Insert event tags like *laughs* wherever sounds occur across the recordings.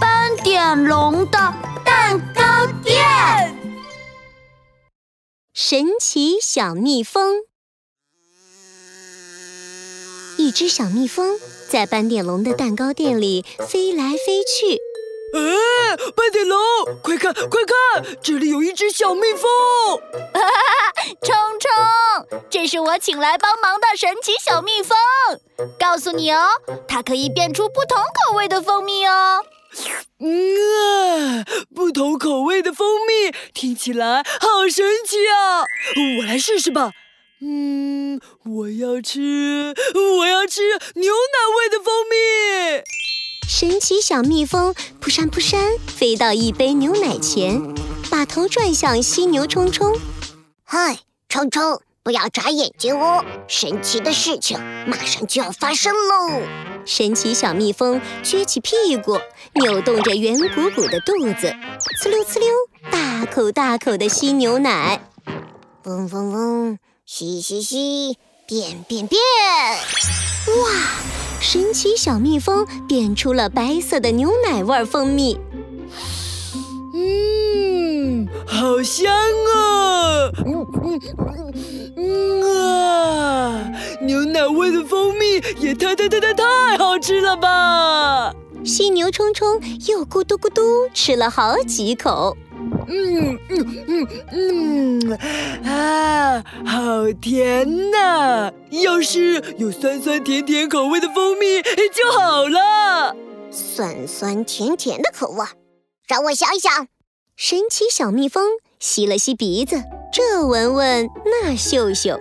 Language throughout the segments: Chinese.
斑点龙的蛋糕店。神奇小蜜蜂。一只小蜜蜂在斑点龙的蛋糕店里飞来飞去。哎，斑点龙，快看快看，这里有一只小蜜蜂！*laughs* 冲冲，这是我请来帮忙的神奇小蜜蜂。告诉你哦，它可以变出不同口味的蜂蜜哦。嗯啊，不同口味的蜂蜜听起来好神奇啊！我来试试吧。嗯，我要吃，我要吃牛奶味的蜂蜜。神奇小蜜蜂扑扇扑扇飞到一杯牛奶前，把头转向犀牛冲冲。嗨，冲冲，不要眨眼睛哦！神奇的事情马上就要发生喽！神奇小蜜蜂撅起屁股，扭动着圆鼓鼓的肚子，呲溜呲溜，大口大口的吸牛奶。嗡嗡嗡，吸吸吸，变变变！哇！神奇小蜜蜂变出了白色的牛奶味蜂蜜，嗯，好香啊！嗯嗯嗯啊，牛奶味的蜂蜜也太太太太太好吃了吧！犀牛冲冲又咕嘟咕嘟吃了好几口。嗯嗯嗯嗯啊，好甜呐！要是有酸酸甜甜口味的蜂蜜就好了。酸酸甜甜的口味，让我想一想。神奇小蜜蜂吸了吸鼻子，这闻闻，那嗅嗅。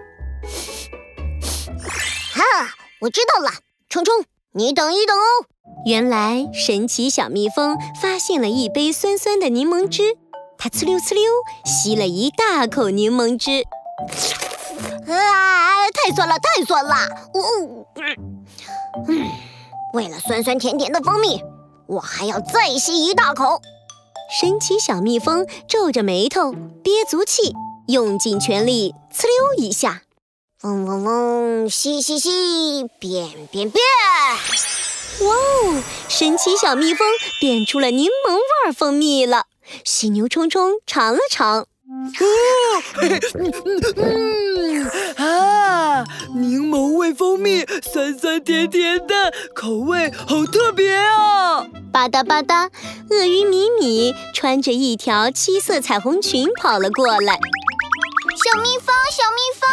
哈，我知道了，冲冲，你等一等哦。原来神奇小蜜蜂发现了一杯酸酸的柠檬汁。它呲溜呲溜吸了一大口柠檬汁，啊，太酸了，太酸了！呜呜嗯，为了酸酸甜甜的蜂蜜，我还要再吸一大口。神奇小蜜蜂皱着眉头，憋足气，用尽全力，呲溜一下，嗡嗡嗡，吸吸吸，变变变！哇哦，神奇小蜜蜂变出了柠檬味儿蜂蜜了。犀牛冲冲尝了尝，嗯啊，柠檬味蜂蜜，酸酸甜甜的，口味好特别啊！吧嗒吧嗒，鳄鱼米米穿着一条七色彩虹裙跑了过来。小蜜蜂，小蜜蜂，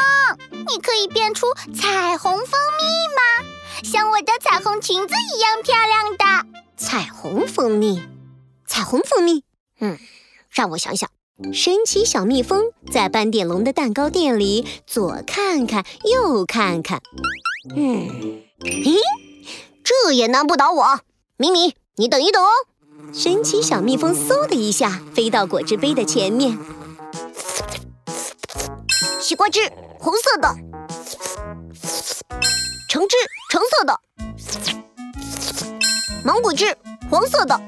你可以变出彩虹蜂蜜吗？像我的彩虹裙子一样漂亮的彩虹蜂蜜，彩虹蜂蜜。嗯，让我想想。神奇小蜜蜂在斑点龙的蛋糕店里左看看右看看。嗯，咦，这也难不倒我。咪咪，你等一等哦。神奇小蜜蜂嗖的一下飞到果汁杯的前面。西瓜汁，红色的；橙汁，橙色的；芒果汁，黄色的。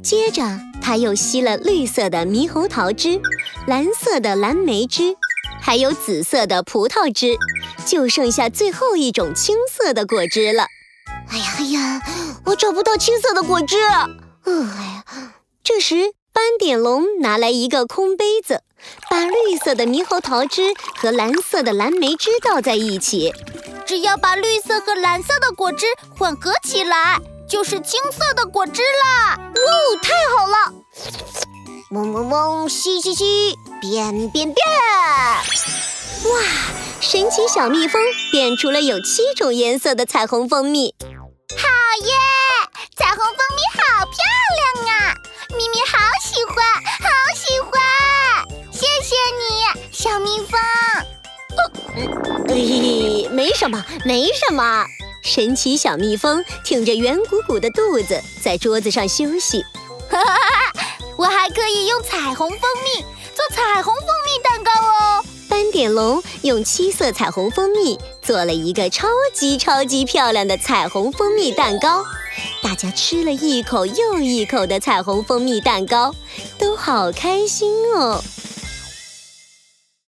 接着。他又吸了绿色的猕猴桃汁，蓝色的蓝莓汁，还有紫色的葡萄汁，就剩下最后一种青色的果汁了。哎呀哎呀，我找不到青色的果汁。哎呀，这时斑点龙拿来一个空杯子，把绿色的猕猴桃汁和蓝色的蓝莓汁倒在一起，只要把绿色和蓝色的果汁混合起来。就是青色的果汁啦！哇，太好了！嗡嗡嗡，吸吸吸，变变变！哇，神奇小蜜蜂变出了有七种颜色的彩虹蜂蜜！好耶！彩虹蜂蜜好漂亮啊！咪咪好喜欢，好喜欢！谢谢你，小蜜蜂。嘿 *laughs* 嘿，没什么，没什么。神奇小蜜蜂挺着圆鼓鼓的肚子，在桌子上休息。哈哈哈哈我还可以用彩虹蜂蜜做彩虹蜂蜜蛋糕哦！斑点龙用七色彩虹蜂蜜做了一个超级超级漂亮的彩虹蜂蜜蛋糕，大家吃了一口又一口的彩虹蜂蜜蛋糕，都好开心哦。